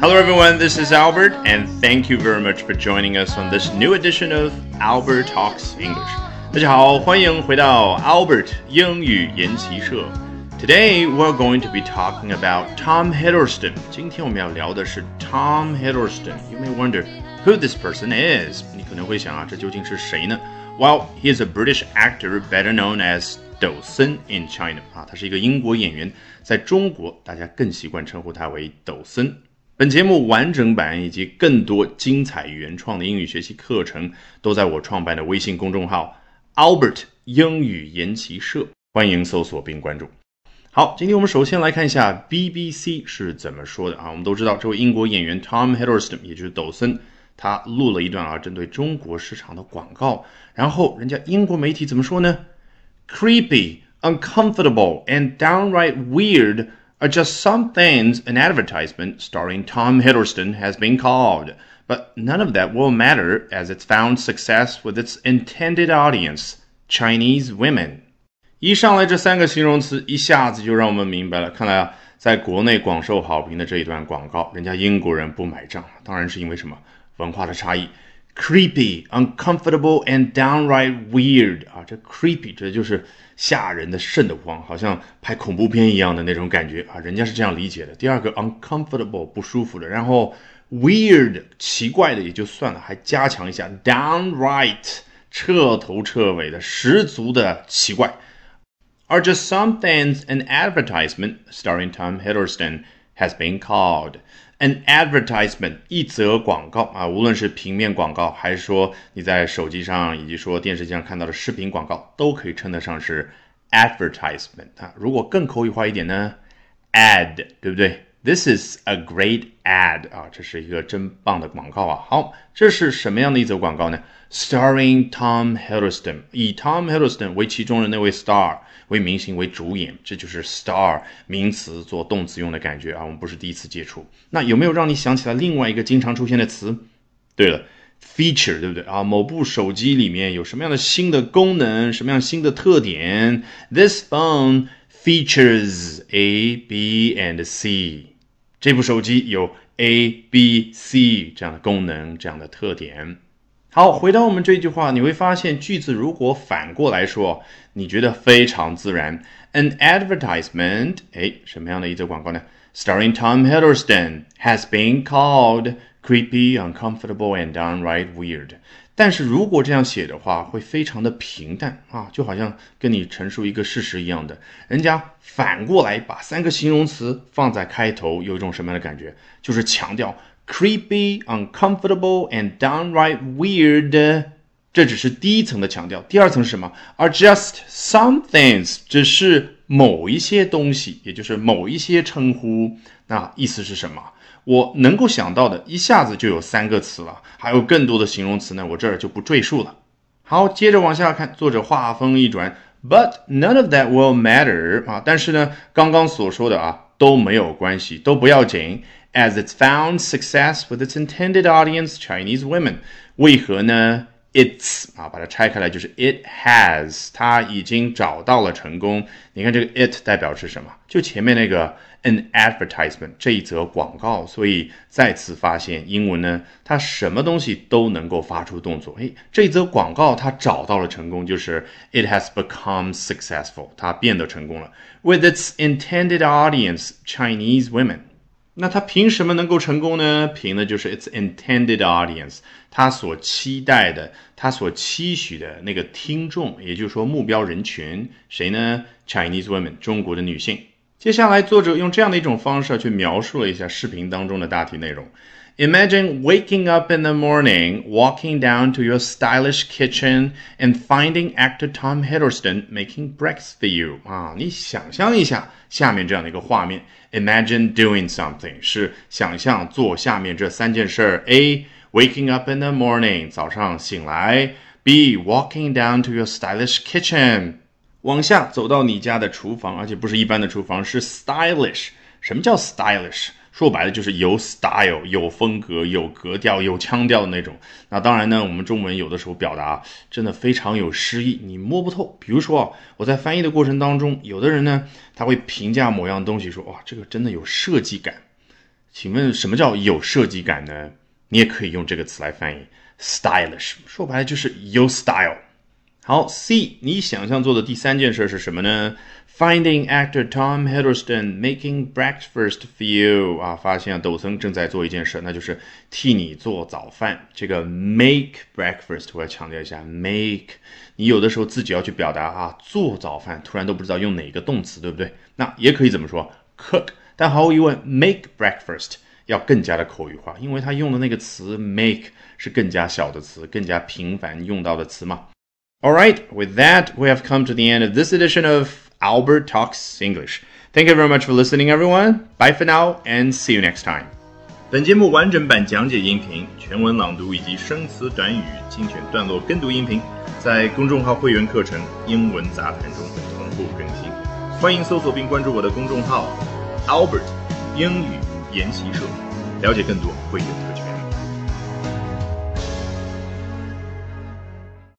Hello, everyone. This is Albert, and thank you very much for joining us on this new edition of Albert Talks English. 大家好，欢迎回到 Albert 英语研习社。Today we're going to be talking about Tom Hiddleston. 今天我们要聊的是 Tom Hiddleston. You may wonder who this person is. 你可能会想啊，这究竟是谁呢？Well, he is a British actor better known as 抖森 in China 啊，他是一个英国演员，在中国大家更习惯称呼他为抖森。 本节目完整版以及更多精彩原创的英语学习课程都在我创办的微信公众号 Albert 英语研习社，欢迎搜索并关注。好，今天我们首先来看一下 BBC 是怎么说的啊。我们都知道这位英国演员 Tom Hiddleston，也就是抖森，他录了一段啊针对中国市场的广告，然后人家英国媒体怎么说呢？Creepy, uncomfortable, and downright weird. are just some things an advertisement starring Tom Hiddleston has been called, but none of that will matter as it's found success with its intended audience, Chinese women. 一上来这三个形容词一下子就让我们明白了，看来啊，在国内广受好评的这一段广告，人家英国人不买账，当然是因为什么文化的差异。 creepy, uncomfortable, and downright weird 啊，这 creepy 这就是吓人的、瘆得慌，好像拍恐怖片一样的那种感觉啊，人家是这样理解的。第二个 uncomfortable 不舒服的，然后 weird 奇怪的也就算了，还加强一下 downright 彻头彻尾的、十足的奇怪。Are just some things an advertisement starring Tom Hiddleston has been called. An advertisement 一则广告啊，无论是平面广告，还是说你在手机上以及说电视机上看到的视频广告，都可以称得上是 advertisement 啊。如果更口语化一点呢，ad 对不对？This is a great ad 啊，这是一个真棒的广告啊。好，这是什么样的一则广告呢？Starring Tom Hiddleston，以 Tom Hiddleston 为其中的那位 star。为明星为主演，这就是 star 名词做动词用的感觉啊。我们不是第一次接触。那有没有让你想起来另外一个经常出现的词？对了，feature 对不对啊？某部手机里面有什么样的新的功能，什么样新的特点？This phone features A, B and C。这部手机有 A, B, C 这样的功能，这样的特点。好，回到我们这句话，你会发现句子如果反过来说，你觉得非常自然。An advertisement，哎，什么样的一则广告呢？Starring Tom Hiddleston has been called creepy, uncomfortable, and downright weird。 但是如果这样写的话，会非常的平淡啊，就好像跟你陈述一个事实一样的。人家反过来把三个形容词放在开头，有一种什么样的感觉？就是强调。creepy, uncomfortable, and downright weird。这只是第一层的强调，第二层是什么？Are just some things，只是某一些东西，也就是某一些称呼。那意思是什么？我能够想到的，一下子就有三个词了，还有更多的形容词呢，我这儿就不赘述了。好，接着往下看，作者话锋一转，But none of that will matter 啊，但是呢，刚刚所说的啊都没有关系，都不要紧。as it's found success with its intended audience, Chinese women. 为何呢？It's 啊，把它拆开来就是 it has，它已经找到了成功。你看这个 it 代表是什么？就前面那个 an advertisement 这一则广告。所以再次发现英文呢，它什么东西都能够发出动作。哎，这一则广告它找到了成功，就是 it has become successful，它变得成功了。With its intended audience, Chinese women。那他凭什么能够成功呢？凭的就是 its intended audience，他所期待的，他所期许的那个听众，也就是说目标人群，谁呢？Chinese women，中国的女性。接下来，作者用这样的一种方式去描述了一下视频当中的大体内容。Imagine waking up in the morning, walking down to your stylish kitchen, and finding actor Tom Hiddleston making breakfast for you. 啊，你想象一下下面这样的一个画面。Imagine doing something 是想象做下面这三件事：A. Waking up in the morning，早上醒来；B. Walking down to your stylish kitchen，往下走到你家的厨房，而且不是一般的厨房，是 stylish。什么叫 stylish？ 说白了就是有 style、有风格、有格调、有腔调的那种。那当然呢，我们中文有的时候表达真的非常有诗意，你摸不透。比如说啊，我在翻译的过程当中，有的人呢，他会评价某样东西说：“哇，这个真的有设计感。”请问什么叫有设计感呢？你也可以用这个词来翻译，stylish，说白了就是有 style。好，C，你想象做的第三件事是什么呢？Finding actor Tom Hiddleston making breakfast for you 啊，发现抖森正在做一件事，那就是替你做早饭。这个 make breakfast 我要强调一下，make，你有的时候自己要去表达啊，做早饭，突然都不知道用哪个动词，对不对？那也可以怎么说？cook，但毫无疑问，make breakfast 要更加的口语化，因为它用的那个词 make 是更加小的词，更加频繁用到的词嘛。All right, with that, we have come to the end of this edition of Albert Talks English. Thank you very much for listening, everyone. Bye for now, and see you next time. 本节目完整版讲解音频、全文朗读以及生词短语精选段落跟读音频，在公众号会员课程《英文杂谈》中同步更新。欢迎搜索并关注我的公众号 Albert 英语研习社，了解更多会员特权。